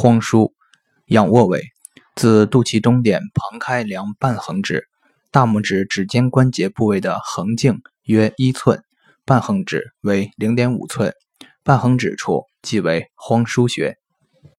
荒枢，仰卧位，自肚脐中点旁开量半横指，大拇指指尖关节部位的横径约一寸，半横指为零点五寸，半横指处即为荒枢穴。